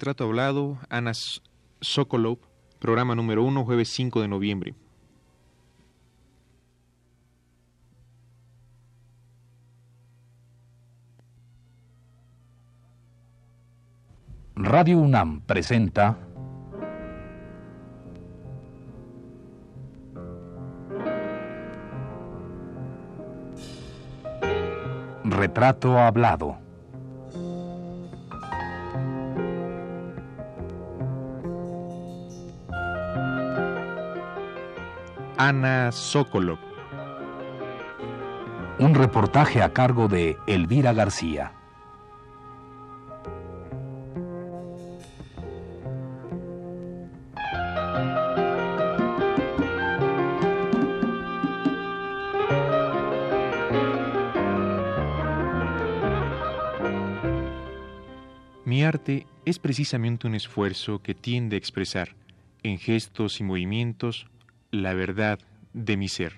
Trato hablado, Ana Sokolov, programa número 1, jueves 5 de noviembre. Radio UNAM presenta Retrato Hablado. Ana Sokolov. Un reportaje a cargo de Elvira García. Mi arte es precisamente un esfuerzo que tiende a expresar, en gestos y movimientos, la verdad de mi ser.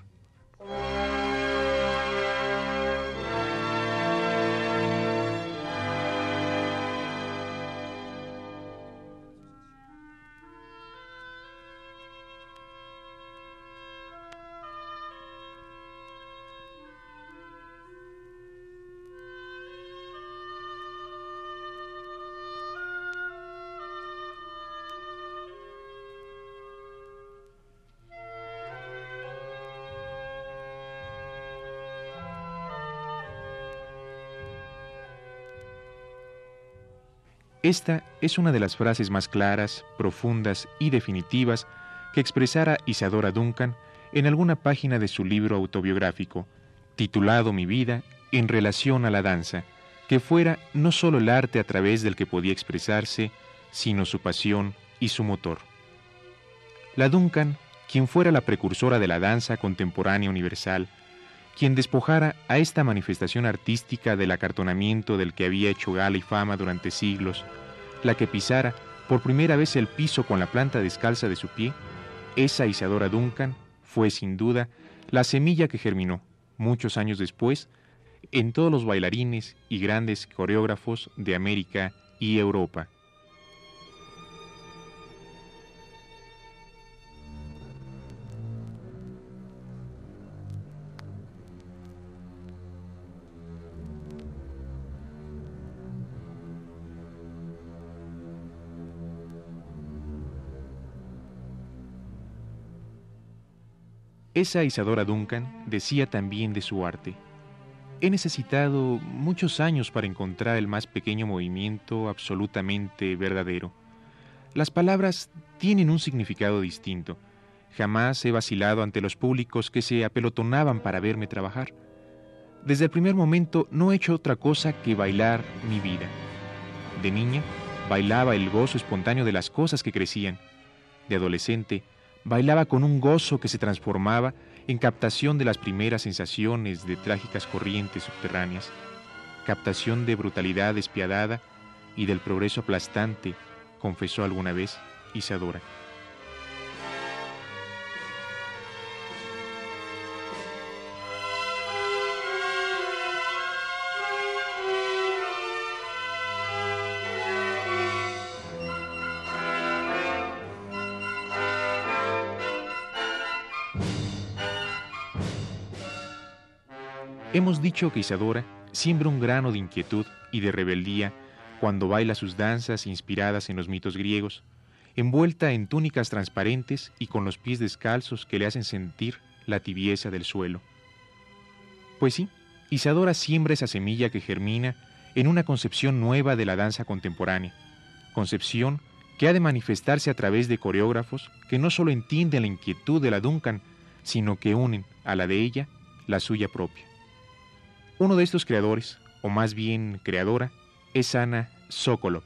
Esta es una de las frases más claras, profundas y definitivas que expresara Isadora Duncan en alguna página de su libro autobiográfico, titulado Mi vida en relación a la danza, que fuera no solo el arte a través del que podía expresarse, sino su pasión y su motor. La Duncan, quien fuera la precursora de la danza contemporánea universal, quien despojara a esta manifestación artística del acartonamiento del que había hecho gala y fama durante siglos, la que pisara por primera vez el piso con la planta descalza de su pie, esa Isadora Duncan fue sin duda la semilla que germinó, muchos años después, en todos los bailarines y grandes coreógrafos de América y Europa. Esa Isadora Duncan decía también de su arte. He necesitado muchos años para encontrar el más pequeño movimiento absolutamente verdadero. Las palabras tienen un significado distinto. Jamás he vacilado ante los públicos que se apelotonaban para verme trabajar. Desde el primer momento no he hecho otra cosa que bailar mi vida. De niña, bailaba el gozo espontáneo de las cosas que crecían. De adolescente, bailaba con un gozo que se transformaba en captación de las primeras sensaciones de trágicas corrientes subterráneas, captación de brutalidad despiadada y del progreso aplastante, confesó alguna vez Isadora. Hemos dicho que Isadora siembra un grano de inquietud y de rebeldía cuando baila sus danzas inspiradas en los mitos griegos, envuelta en túnicas transparentes y con los pies descalzos que le hacen sentir la tibieza del suelo. Pues sí, Isadora siembra esa semilla que germina en una concepción nueva de la danza contemporánea, concepción que ha de manifestarse a través de coreógrafos que no solo entienden la inquietud de la Duncan, sino que unen a la de ella la suya propia. Uno de estos creadores, o más bien creadora, es Ana Sokolov,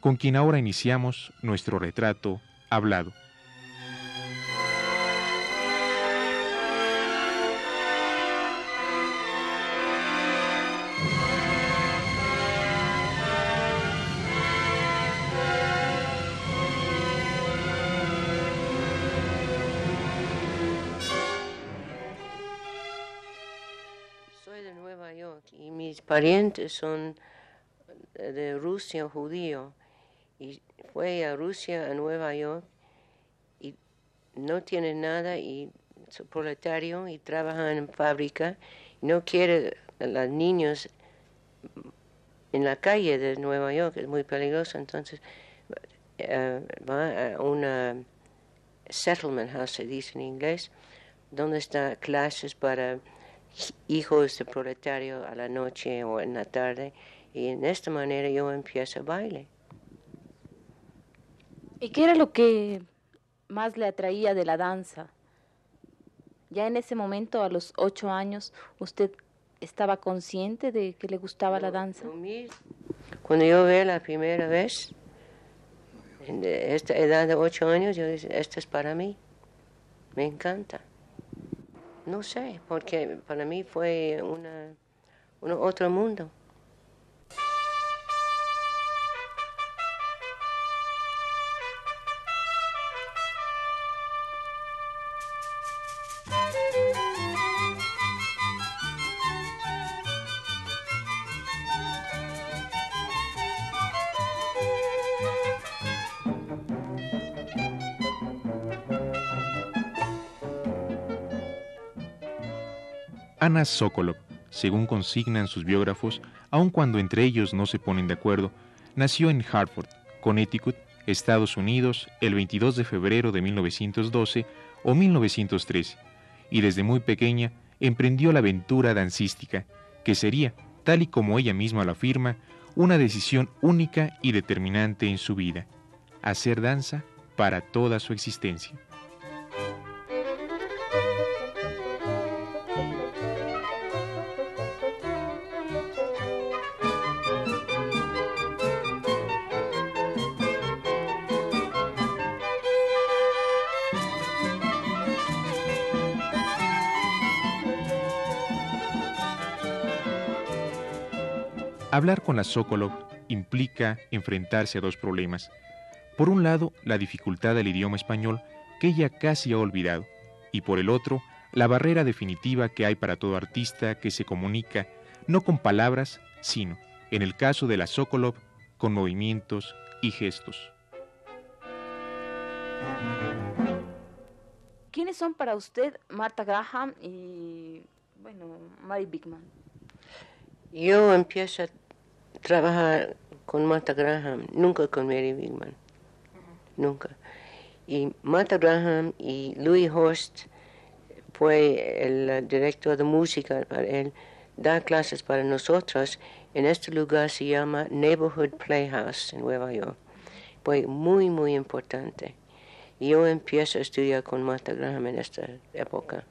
con quien ahora iniciamos nuestro retrato hablado. Parientes son de Rusia, judío, y fue a Rusia, a Nueva York, y no tiene nada, y es proletario, y trabaja en fábrica, y no quiere a los niños en la calle de Nueva York, es muy peligroso, entonces eh, va a una settlement house, se dice en inglés, donde está clases para hijos de proletario a la noche o en la tarde, y en esta manera yo empiezo a baile. ¿Y qué era lo que más le atraía de la danza? Ya en ese momento, a los ocho años, ¿usted estaba consciente de que le gustaba la danza? Cuando yo veo la primera vez, en esta edad de ocho años, yo dije, esto es para mí, me encanta. No sé, porque para mí fue una, un otro mundo. Ana Sokolov, según consignan sus biógrafos, aun cuando entre ellos no se ponen de acuerdo, nació en Hartford, Connecticut, Estados Unidos, el 22 de febrero de 1912 o 1913, y desde muy pequeña emprendió la aventura dancística, que sería, tal y como ella misma lo afirma, una decisión única y determinante en su vida, hacer danza para toda su existencia. Hablar con la Sokolov implica enfrentarse a dos problemas. Por un lado, la dificultad del idioma español que ella casi ha olvidado, y por el otro, la barrera definitiva que hay para todo artista que se comunica no con palabras, sino, en el caso de la Sokolov, con movimientos y gestos. ¿Quiénes son para usted Marta Graham y, bueno, Mary Bigman? Yo empiezo a trabajar con Martha Graham, nunca con Mary Bigman, nunca. Y Martha Graham y Louis Horst fue el director de música para él, dar clases para nosotros en este lugar se llama Neighborhood Playhouse en Nueva York. Fue muy, muy importante. Yo empiezo a estudiar con Martha Graham en esta época.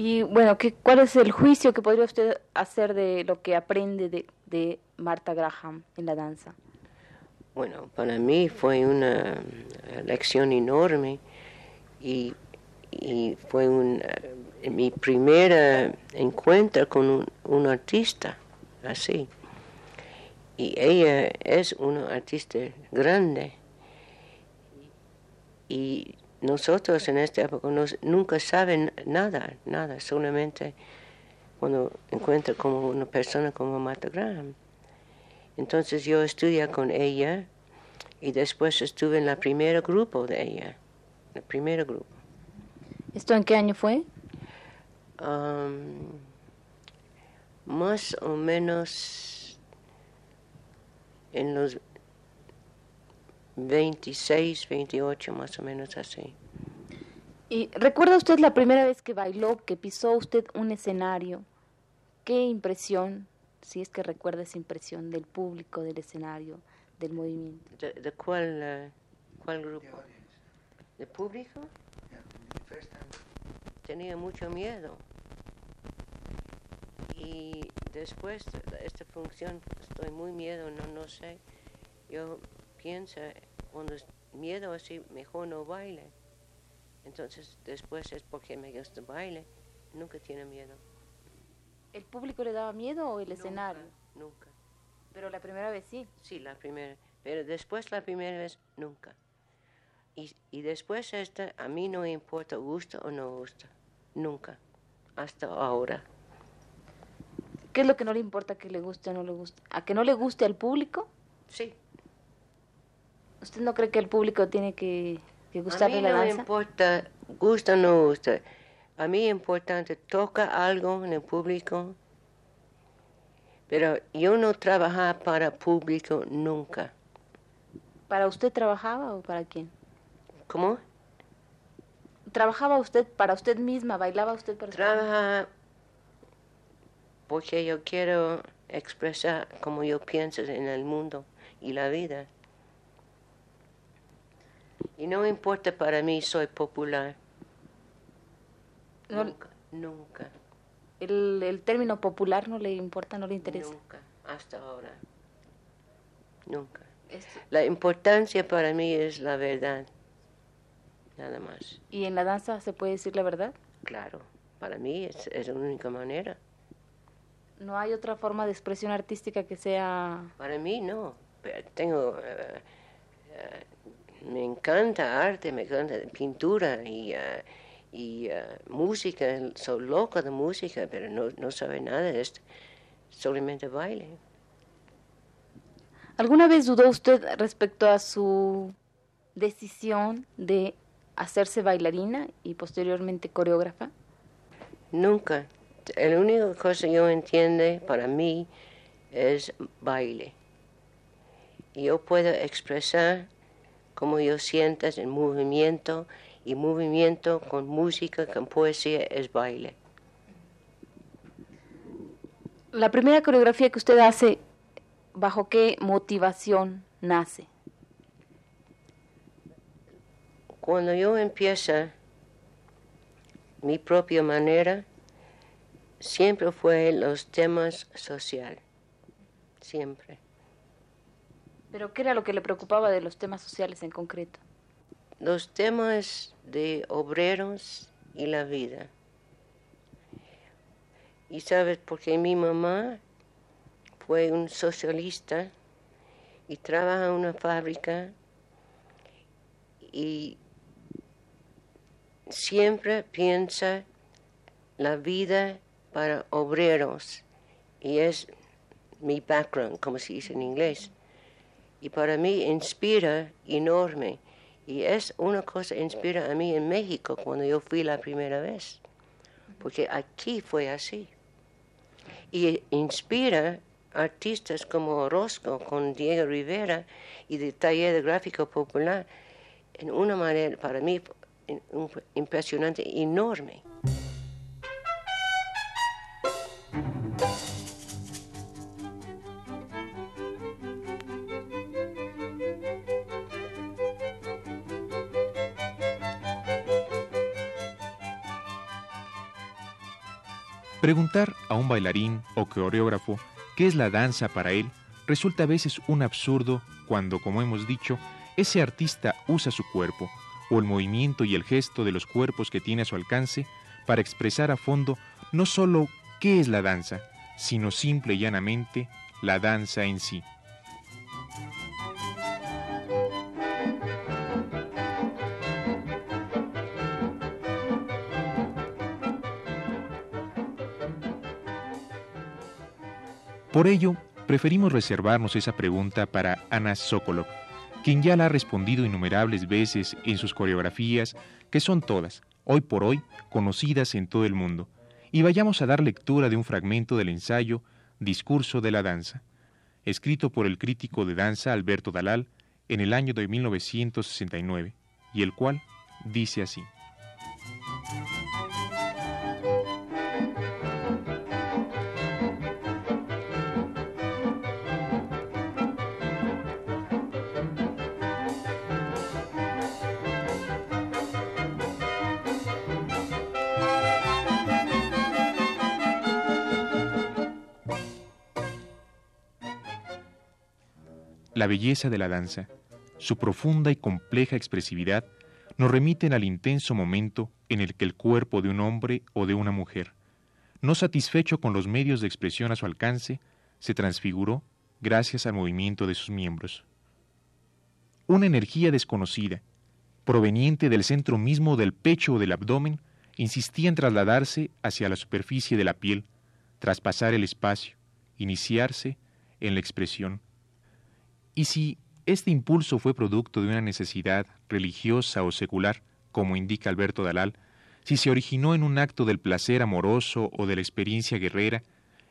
Y bueno, ¿qué, ¿cuál es el juicio que podría usted hacer de lo que aprende de, de Marta Graham en la danza? Bueno, para mí fue una lección enorme y, y fue un, eh, mi primer encuentro con un, un, artista así. Y ella es una artista grande. Y nosotros en esta época nunca saben nada, nada, solamente cuando encuentro como una persona como Martha Graham. Entonces yo estudié con ella y después estuve en el primer grupo de ella, el primer grupo. ¿Esto en qué año fue? Um, más o menos en los 26, 28 más o menos así. ¿Y recuerda usted la primera vez que bailó, que pisó usted un escenario? ¿Qué impresión, si es que recuerda esa impresión del público, del escenario, del movimiento? ¿De, cuál, uh, cuál grupo? ¿De público? Tenía mucho miedo. Y después de esta función estoy muy miedo, no, no sé. Yo pienso cuando es miedo así, mejor no baile. Entonces después es porque me gusta baile, nunca tiene miedo. ¿El público le daba miedo o el escenario? Nunca. Pero la primera vez sí. Sí, la primera. Pero después la primera vez nunca. Y, y después esta, a mí no importa gusta o no gusta. Nunca. Hasta ahora. ¿Qué es lo que no le importa que le guste o no le guste? ¿A que no le guste al público? Sí, ¿Usted no cree que el público tiene que, que gustarle a mí la no danza? importa, gusta o no gusta. A mí es importante, toca algo en el público, pero yo no trabajaba para público nunca. ¿Para usted trabajaba o para quién? ¿Cómo? ¿Trabajaba usted para usted misma? ¿Bailaba usted para usted misma? Trabaja porque yo quiero expresar como yo pienso en el mundo y la vida. Y no importa para mí, soy popular. No- Nunca, nunca, el, el término popular no le importa, no le interesa. nunca, hasta ahora. Nunca. Es- La importancia para mí es la verdad. Nada más. ¿Y en la danza se puede decir la verdad? Claro, para mí es, es la única manera. ¿No hay otra forma de expresión artística que sea... Para mí no. Pero Tengo, eh, eh, me encanta arte, me encanta pintura y, eh, y eh, música. Soy loca de música, pero no, no sabe nada de esto. Solamente baile. ¿Alguna vez dudó usted respecto a su decisión de hacerse bailarina y posteriormente coreógrafa? Nunca. La única cosa que yo entiendo para mí es baile. Yo puedo expresar como yo sientas en movimiento y movimiento con música, con poesía es baile. La primera coreografía que usted hace, ¿bajo qué motivación nace? Cuando yo empiezo mi propia manera, siempre fue los temas social. Siempre. ¿Pero qué era lo que le preocupaba de los temas sociales en concreto? los temas de obreros y la vida. Y sabes, porque mi mamá fue un socialista y trabaja en una fábrica y siempre piensa la vida para obreros y es mi background, como se dice en inglés. Y para mí inspira enorme. Y es una cosa que inspira a mí en México cuando yo fui la primera vez. Porque aquí fue así. Y inspira artistas como Orozco con Diego Rivera y de taller de gráfico popular en una manera para mí impresionante, enorme. Preguntar a un bailarín o coreógrafo qué es la danza para él resulta a veces un absurdo cuando, como hemos dicho, ese artista usa su cuerpo o el movimiento y el gesto de los cuerpos que tiene a su alcance para expresar a fondo no solo qué es la danza, sino simple y llanamente la danza en sí. Por ello, preferimos reservarnos esa pregunta para Ana Sokolov, quien ya la ha respondido innumerables veces en sus coreografías, que son todas, hoy por hoy, conocidas en todo el mundo. Y vayamos a dar lectura de un fragmento del ensayo Discurso de la Danza, escrito por el crítico de danza Alberto Dalal en el año de 1969, y el cual dice así. Belleza de la danza, su profunda y compleja expresividad, nos remiten al intenso momento en el que el cuerpo de un hombre o de una mujer, no satisfecho con los medios de expresión a su alcance, se transfiguró gracias al movimiento de sus miembros. Una energía desconocida, proveniente del centro mismo del pecho o del abdomen, insistía en trasladarse hacia la superficie de la piel, traspasar el espacio, iniciarse en la expresión. Y si este impulso fue producto de una necesidad religiosa o secular, como indica Alberto Dalal, si se originó en un acto del placer amoroso o de la experiencia guerrera,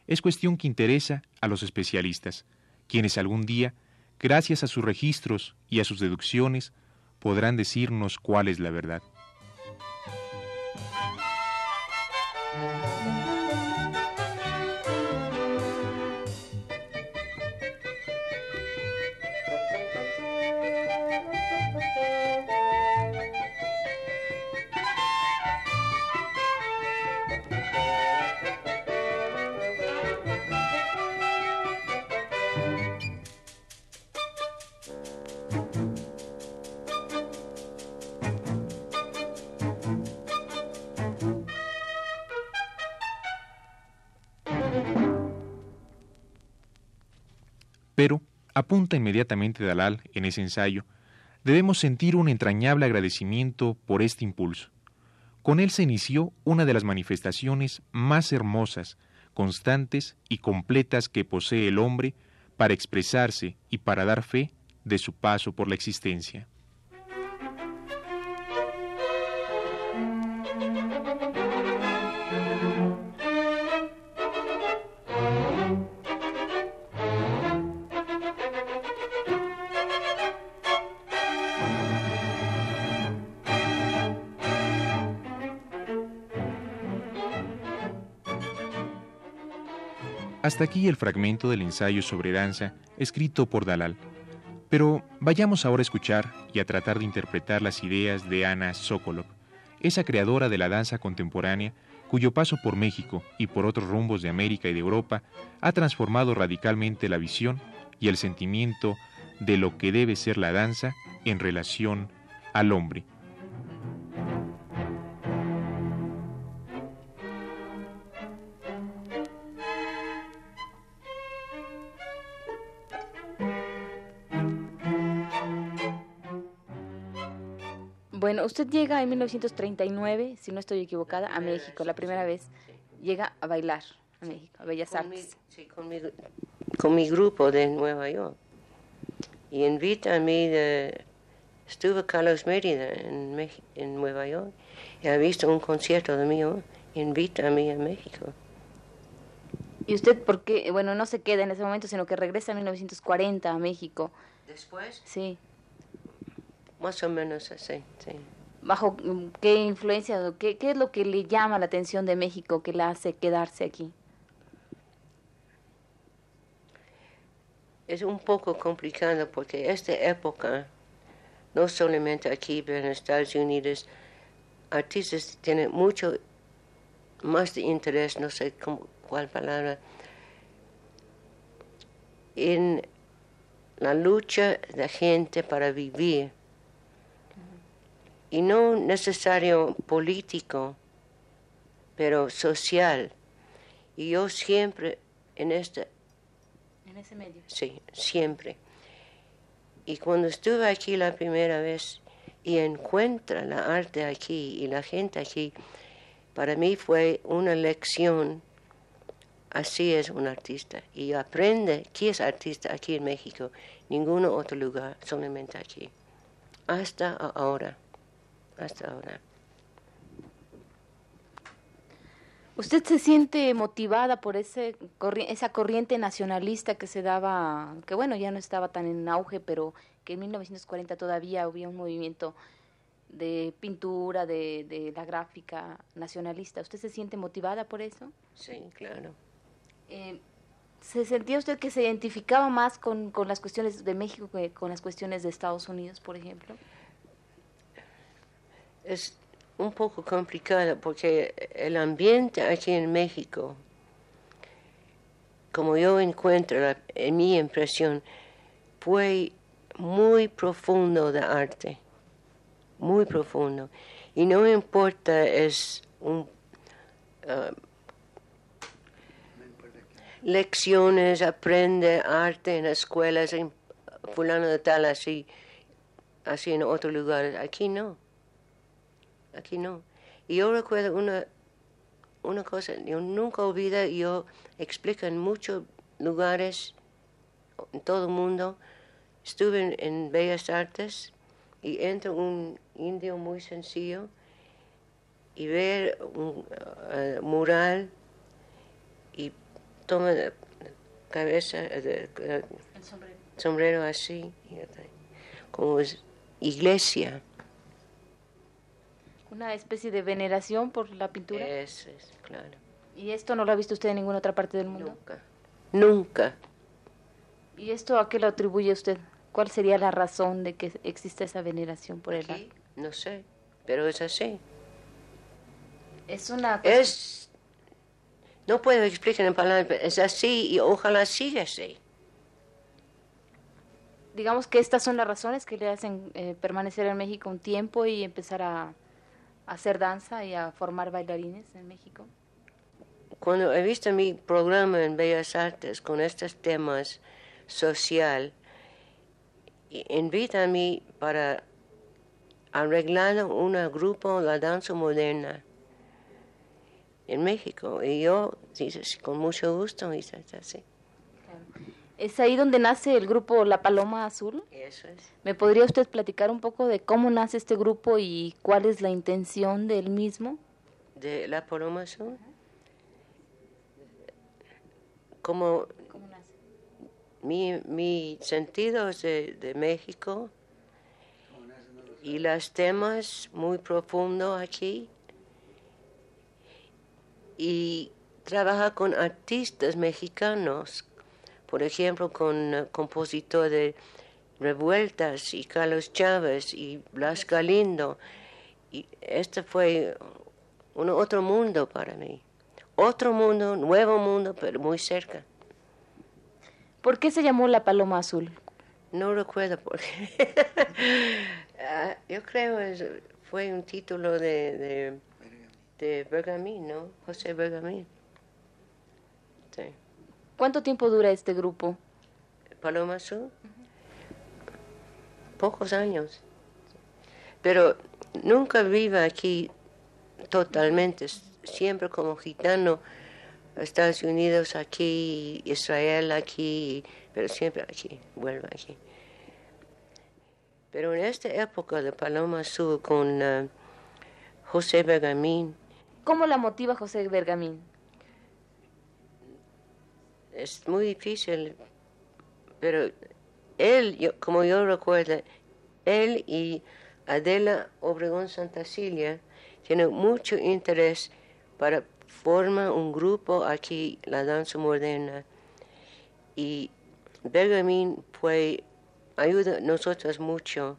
es cuestión que interesa a los especialistas, quienes algún día, gracias a sus registros y a sus deducciones, podrán decirnos cuál es la verdad. Pero, apunta inmediatamente Dalal en ese ensayo, debemos sentir un entrañable agradecimiento por este impulso. Con él se inició una de las manifestaciones más hermosas, constantes y completas que posee el hombre para expresarse y para dar fe de su paso por la existencia. Hasta aquí el fragmento del ensayo sobre danza escrito por Dalal. Pero vayamos ahora a escuchar y a tratar de interpretar las ideas de Ana Sokolov, esa creadora de la danza contemporánea cuyo paso por México y por otros rumbos de América y de Europa ha transformado radicalmente la visión y el sentimiento de lo que debe ser la danza en relación al hombre. Bueno, usted llega en 1939, si no estoy equivocada, a México, la primera vez. Llega a bailar a México, a Bellas Artes. sí, con mi, con mi grupo de Nueva York. Y invita a mí de... Estuve Carlos Mérida en, en Nueva York y ha visto un concierto de mío. Invita a mí a México. ¿Y usted por qué? Bueno, no se queda en ese momento, sino que regresa en 1940 a México. ¿Después? Sí. Más o menos así, sí. ¿Bajo qué influencia, qué, qué es lo que le llama la atención de México que la hace quedarse aquí? Es un poco complicado porque esta época, no solamente aquí, pero en Estados Unidos, artistas tienen mucho más de interés, no sé cómo, cuál palabra, en la lucha de gente para vivir y no necesario político, pero social. Y yo siempre en este... En ese medio. Sí, siempre. Y cuando estuve aquí la primera vez y encuentra la arte aquí y la gente aquí, para mí fue una lección. Así es un artista. Y aprende qué es artista aquí en México, ningún otro lugar, solamente aquí. Hasta ahora hasta ahora. ¿Usted se siente motivada por ese, esa corriente nacionalista que se daba, que bueno, ya no estaba tan en auge, pero que en 1940 todavía había un movimiento de pintura, de, de la gráfica nacionalista? ¿Usted se siente motivada por eso? Sí, claro. Eh, ¿Se sentía usted que se identificaba más con, con las cuestiones de México que con las cuestiones de Estados Unidos, por ejemplo? Es un poco complicado porque el ambiente aquí en México, como yo encuentro en mi impresión, fue muy profundo de arte, muy profundo. Y no importa, es un... Uh, lecciones, aprende arte en escuelas, en fulano de tal, así, así en otros lugares. Aquí no aquí no. Y yo recuerdo una, una cosa, yo nunca olvido, yo explico en muchos lugares, en todo el mundo, estuve en, en Bellas Artes y entra un indio muy sencillo y ver un eh, mural y toma la cabeza, eh, eh, sombrero así, y como es iglesia. Una especie de veneración por la pintura. Eso es, claro. ¿Y esto no lo ha visto usted en ninguna otra parte del mundo? Nunca, nunca. ¿Y esto a qué lo atribuye usted? ¿Cuál sería la razón de que exista esa veneración por el Aquí, no sé, pero es así. Es una cosa- Es, no puedo explicar en palabras, pero es así y ojalá siga así. digamos que estas son las razones que le hacen eh, permanecer en México un tiempo y empezar a hacer danza y a formar bailarines en México. Cuando he visto mi programa en Bellas Artes con estos temas social, invita a mí para arreglar un grupo la danza moderna en México. Y yo, dice, "Sí, con mucho gusto, dice, así. Es ahí donde nace el grupo La Paloma Azul. Eso es. ¿Me podría usted platicar un poco de cómo nace este grupo y cuál es la intención del mismo? De la Paloma Azul. Como ¿Cómo nace? mi, mi sentido es de, de México y los temas muy profundos aquí y trabaja con artistas mexicanos, por ejemplo con eh, compositor de Revueltas y Carlos Chávez y Blas Galindo y este fue un otro mundo para mí, otro mundo, nuevo mundo, pero muy cerca. ¿Por qué se llamó La Paloma Azul? No recuerdo por qué. Ah, yo creo es fue un título de, de, de Bergamín, ¿no? José Bergamín. ¿Cuánto tiempo dura este grupo? Paloma Azul. Pocos años. Pero nunca vive aquí totalmente. Siempre como gitano. Estados Unidos aquí, Israel aquí, pero siempre aquí, vuelve aquí. Pero en esta época de Paloma Azul con eh, José Bergamín, ¿Cómo la motiva José Bergamín? Es muy difícil, pero él, yo- como yo recuerdo, él y Adela Obregón Santacilia tienen mucho interés para formar un grupo aquí, la danza moderna. Y Bergamín fue, ayuda a nosotros mucho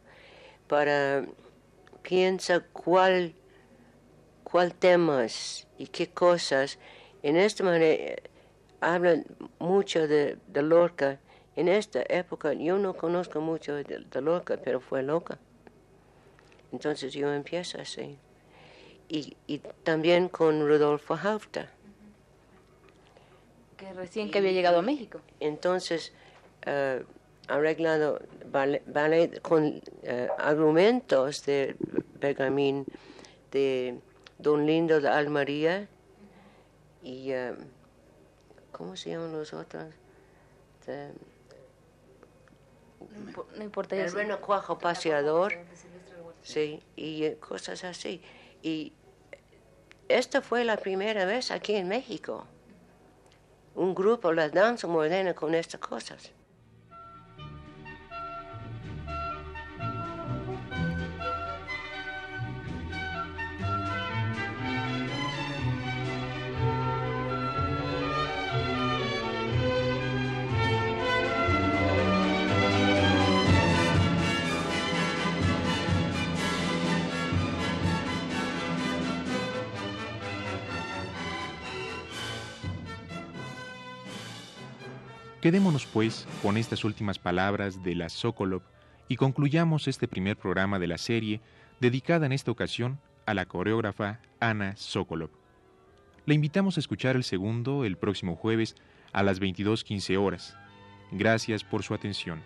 para piensa cuál, cuál temas y qué cosas. En esta manera hablan mucho de, de Lorca. En esta época yo no conozco mucho de, de Lorca, pero fue loca. Entonces yo empiezo así. Y, y también con Rodolfo Hafta. Que recién que había llegado a México. Entonces, eh, arreglado ballet, ballet con eh, argumentos de Bergamín, de Don Lindo de Almaría y, eh, ¿cómo se llaman los otros? De- No impo- no importa. el renacuajo paseador, sí, y eh, cosas así. Y esta fue la primera vez aquí en México, un grupo, la danza moderna con estas cosas. Quedémonos, pues, con estas últimas palabras de la Sokolov y concluyamos este primer programa de la serie dedicada en esta ocasión a la coreógrafa Ana Sokolov. Le invitamos a escuchar el segundo el próximo jueves a las 22.15 horas. Gracias por su atención.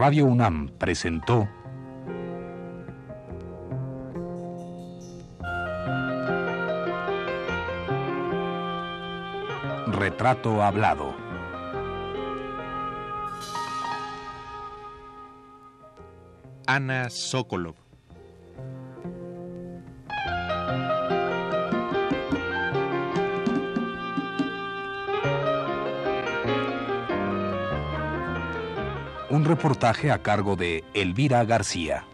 Radio UNAM presentó Retrato Hablado. Ana Sokolov. Reportaje a cargo de Elvira García.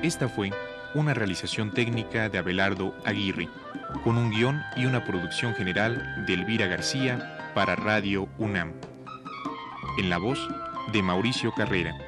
Esta fue una realización técnica de Abelardo Aguirre, con un guion y una producción general de Elvira García para Radio UNAM. En la voz de Mauricio Carrera.